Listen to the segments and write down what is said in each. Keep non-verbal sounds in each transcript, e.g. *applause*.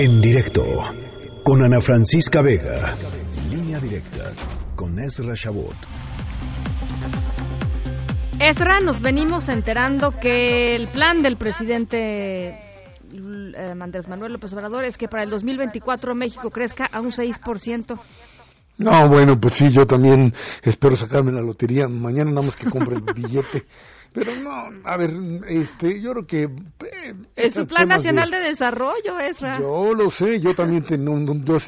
En directo con Ana Francisca Vega. Línea directa con Ezra Shabot. Ezra, nos venimos enterando que el plan del presidente eh, Andrés Manuel López Obrador es que para el 2024 México crezca a un 6%. No, bueno, pues sí, yo también espero sacarme la lotería. Mañana nada más que compre el billete. *laughs* Pero no, a ver, este, yo creo que... Eh, es su Plan Nacional de, Desarrollo, Ezra. Yo lo sé, yo también tengo,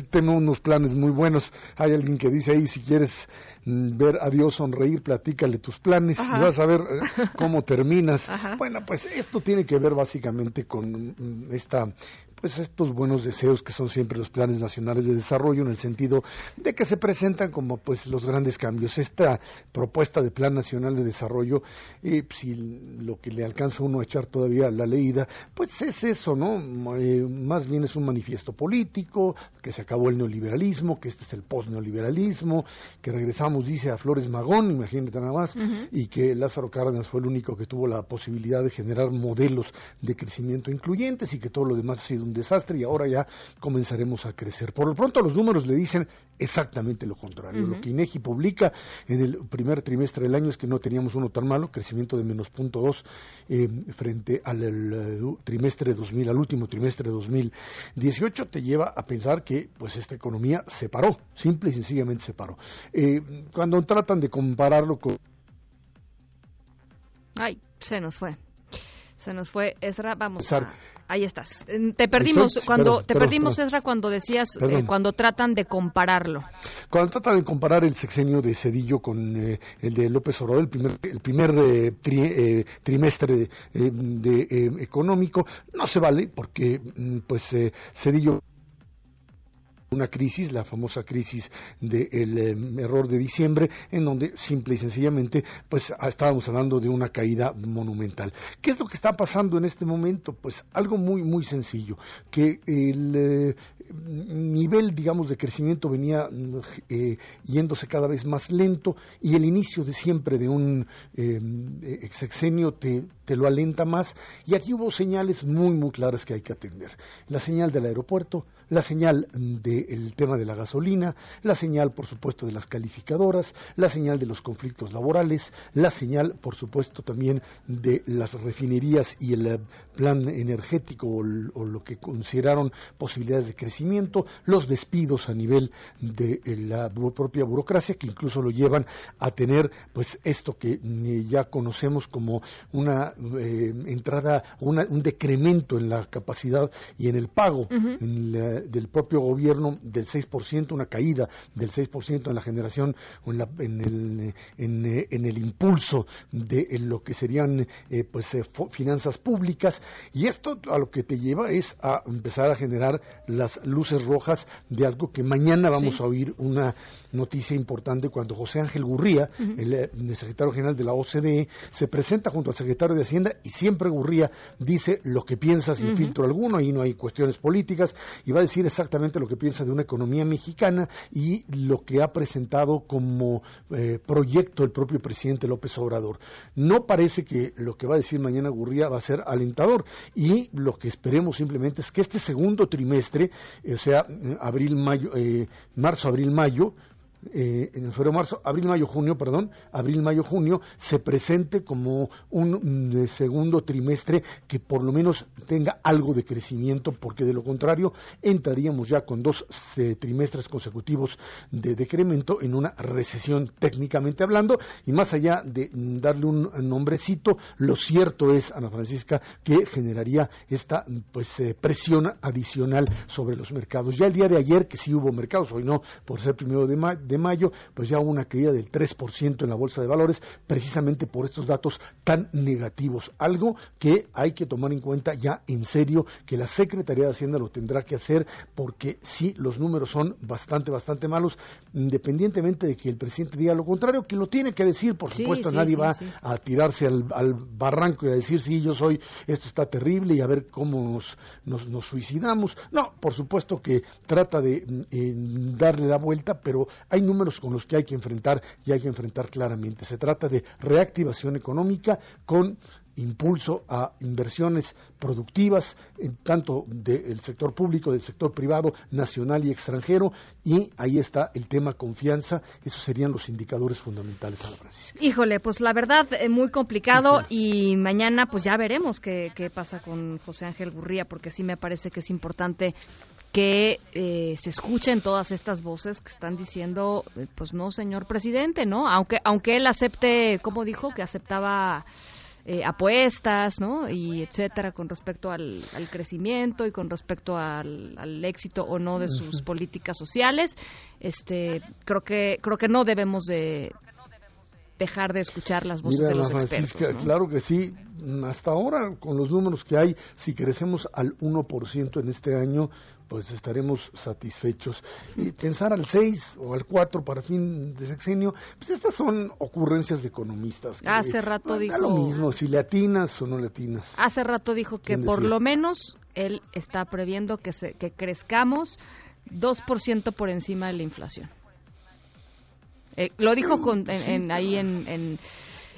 tengo unos planes muy buenos. Hay alguien que dice ahí, si quieres mm, ver a Dios sonreír, platícale tus planes y vas a ver eh, *laughs* cómo terminas. Bueno, pues esto tiene que ver básicamente con mm, esta pues estos buenos deseos que son siempre los planes nacionales de desarrollo en el sentido de que se presentan como pues los grandes cambios. Esta propuesta de plan nacional de desarrollo, eh, si lo que le alcanza a uno a echar todavía la leída, pues es eso, ¿no? Eh, más bien es un manifiesto político, que se acabó el neoliberalismo, que este es el post-neoliberalismo, que regresamos, dice, a Flores Magón, imagínate nada más, y que Lázaro Cárdenas fue el único que tuvo la posibilidad de generar modelos de crecimiento incluyentes y que todo lo demás ha sido un desastre y ahora ya comenzaremos a crecer. Por lo pronto los números le dicen exactamente lo contrario. Lo que INEGI publica en el primer trimestre del año es que no teníamos uno tan malo, crecimiento de menos punto dos eh, frente al el, trimestre 2000, al último trimestre de 2018, te lleva a pensar que pues esta economía se paró, simple y sencillamente se paró. Eh, cuando tratan de compararlo con... Ay, se nos fue. Se nos fue Ezra, vamos a... Ahí estás. Te perdimos cuando te perdimos Ezra cuando decías eh, cuando tratan de compararlo. Cuando tratan de comparar el sexenio de Cedillo con eh, el de López Obrador, el primer el primer eh, trimestre de, económico no se vale porque mm, pues Cedillo una crisis, la famosa crisis del em, error de diciembre, en donde simple y sencillamente pues estábamos hablando de una caída monumental. ¿Qué es lo que está pasando en este momento? Pues algo muy muy sencillo, que el eh, nivel digamos de crecimiento venía eh, yéndose cada vez más lento y el inicio de siempre de un em, eh, sexenio te, lo alenta más y aquí hubo señales muy muy claras que hay que atender. La señal del aeropuerto, la señal del tema de la gasolina, la señal, por supuesto, de las calificadoras, la señal de los conflictos laborales, la señal, por supuesto, también de las refinerías y el eh, plan energético o, lo que consideraron posibilidades de crecimiento, los despidos a nivel de eh, la propia burocracia, que incluso lo llevan a tener, pues, esto que eh, ya conocemos como una entrada, un decremento en la capacidad y en el pago del propio gobierno del 6%, una caída del 6% en la generación en, el, en, el, impulso de lo que serían eh, pues eh, finanzas públicas. Y esto a lo que te lleva es a empezar a generar las luces rojas de algo que mañana vamos a oír una noticia importante cuando José Ángel Gurría, el, secretario general de la OCDE, se presenta junto al secretario de Hacienda y siempre Gurría dice lo que piensa sin filtro alguno, ahí no hay cuestiones políticas y va a decir exactamente lo que piensa de una economía mexicana y lo que ha presentado como eh, proyecto el propio presidente López Obrador. No parece que lo que va a decir mañana Gurría va a ser alentador y lo que esperemos simplemente es que este segundo trimestre, o sea, abril, mayo, eh, marzo, abril, mayo, eh, en el febrero, marzo, abril, mayo, junio, perdón, abril, mayo, junio, se presente como un mm, segundo trimestre que por lo menos tenga algo de crecimiento, porque de lo contrario entraríamos ya con dos eh, trimestres consecutivos de decremento en una recesión técnicamente hablando, y más allá de mm, darle un nombrecito, lo cierto es, Ana Francisca, que generaría esta pues eh, presión adicional sobre los mercados. Ya el día de ayer, que sí hubo mercados, hoy no, por ser primero de mayo, de mayo, pues ya hubo una caída del 3% en la bolsa de valores, precisamente por estos datos tan negativos. Algo que hay que tomar en cuenta ya en serio, que la Secretaría de Hacienda lo tendrá que hacer, porque sí, los números son bastante, bastante malos, independientemente de que el presidente diga lo contrario, que lo tiene que decir, por supuesto, nadie va a tirarse al, barranco y a decir, sí, yo soy, esto está terrible y a ver cómo nos, nos, suicidamos. No, por supuesto que trata de eh, darle la vuelta, pero hay números con los que hay que enfrentar y hay que enfrentar claramente. Se trata de reactivación económica con impulso a inversiones productivas, tanto del sector público, del sector privado, nacional y extranjero, y ahí está el tema confianza, esos serían los indicadores fundamentales, Ana Francisca. Híjole, pues la verdad, es eh, muy complicado y mañana pues ya veremos qué, qué pasa con José Ángel Gurría, porque sí me parece que es importante que eh, se escuchen todas estas voces que están diciendo, eh, pues no, señor presidente, ¿no? Aunque, aunque él acepte, como dijo, que aceptaba eh, apuestas, ¿no? Y etcétera, con respecto al, crecimiento y con respecto al, éxito o no de sus políticas sociales, este, creo que, creo que no debemos de dejar de escuchar las voces de los expertos. Claro que sí. Hasta ahora, con los números que hay, si crecemos al 1% en este año, pues estaremos satisfechos. Y pensar al 6 o al 4 para fin de sexenio, pues estas son ocurrencias de economistas. Hace rato dijo... lo mismo, si le atinas o no le atinas. Hace rato dijo que por lo menos él está previendo que, se, que crezcamos 2% por encima de la inflación. Eh, lo dijo en, ahí en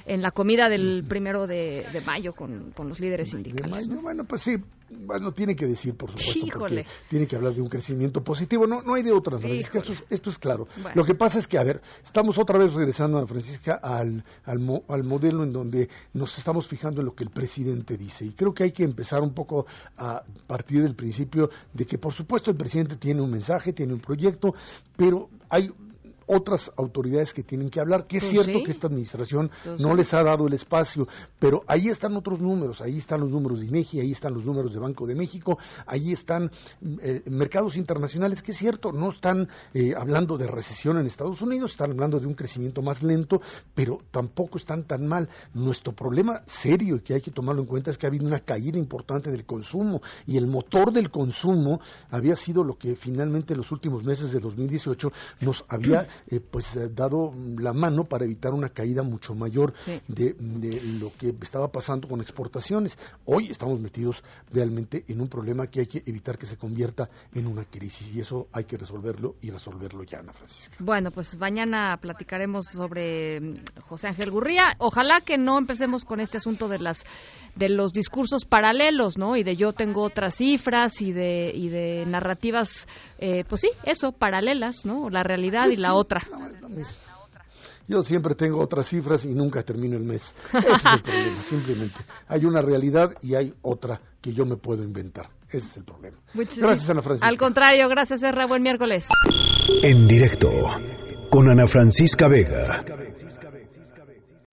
en la comida del primero de, mayo con, con, los líderes sindicales. Bueno, pues sí, bueno, tiene que decir, por supuesto, porque tiene que hablar de un crecimiento positivo. No, no hay de otra, Francisca, esto es, esto es claro. Lo que pasa es que, a ver, estamos otra vez regresando, a Francisca, al, al, al modelo en donde nos estamos fijando en lo que el presidente dice. Y creo que hay que empezar un poco a partir del principio de que, por supuesto, el presidente tiene un mensaje, tiene un proyecto, pero hay otras autoridades que tienen que hablar, que es pues cierto que esta administración pues no les ha dado el espacio, pero ahí están otros números, ahí están los números de INEGI, ahí están los números de Banco de México, ahí están eh, mercados internacionales, que es cierto, no están eh, hablando de recesión en Estados Unidos, están hablando de un crecimiento más lento, pero tampoco están tan mal. Nuestro problema serio y que hay que tomarlo en cuenta es que ha habido una caída importante del consumo y el motor del consumo había sido lo que finalmente en los últimos meses de 2018 nos había eh, pues eh, dado la mano para evitar una caída mucho mayor de, lo que estaba pasando con exportaciones. Hoy estamos metidos realmente en un problema que hay que evitar que se convierta en una crisis y eso hay que resolverlo y resolverlo ya, Ana Francisca. Bueno, pues mañana platicaremos sobre mm, José Ángel Gurría. Ojalá que no empecemos con este asunto de las de los discursos paralelos, ¿no? Y de yo tengo otras cifras y de y de narrativas, eh, pues sí, eso paralelas, ¿no? La realidad y la otra otra. Yo siempre tengo otras cifras y nunca termino el mes. *laughs* Ese es el problema, simplemente. Hay una realidad y hay otra que yo me puedo inventar. Ese es el problema. gracias, Ana Francisca. Al contrario, gracias, Erra. Buen miércoles. En directo con Ana Francisca Vega.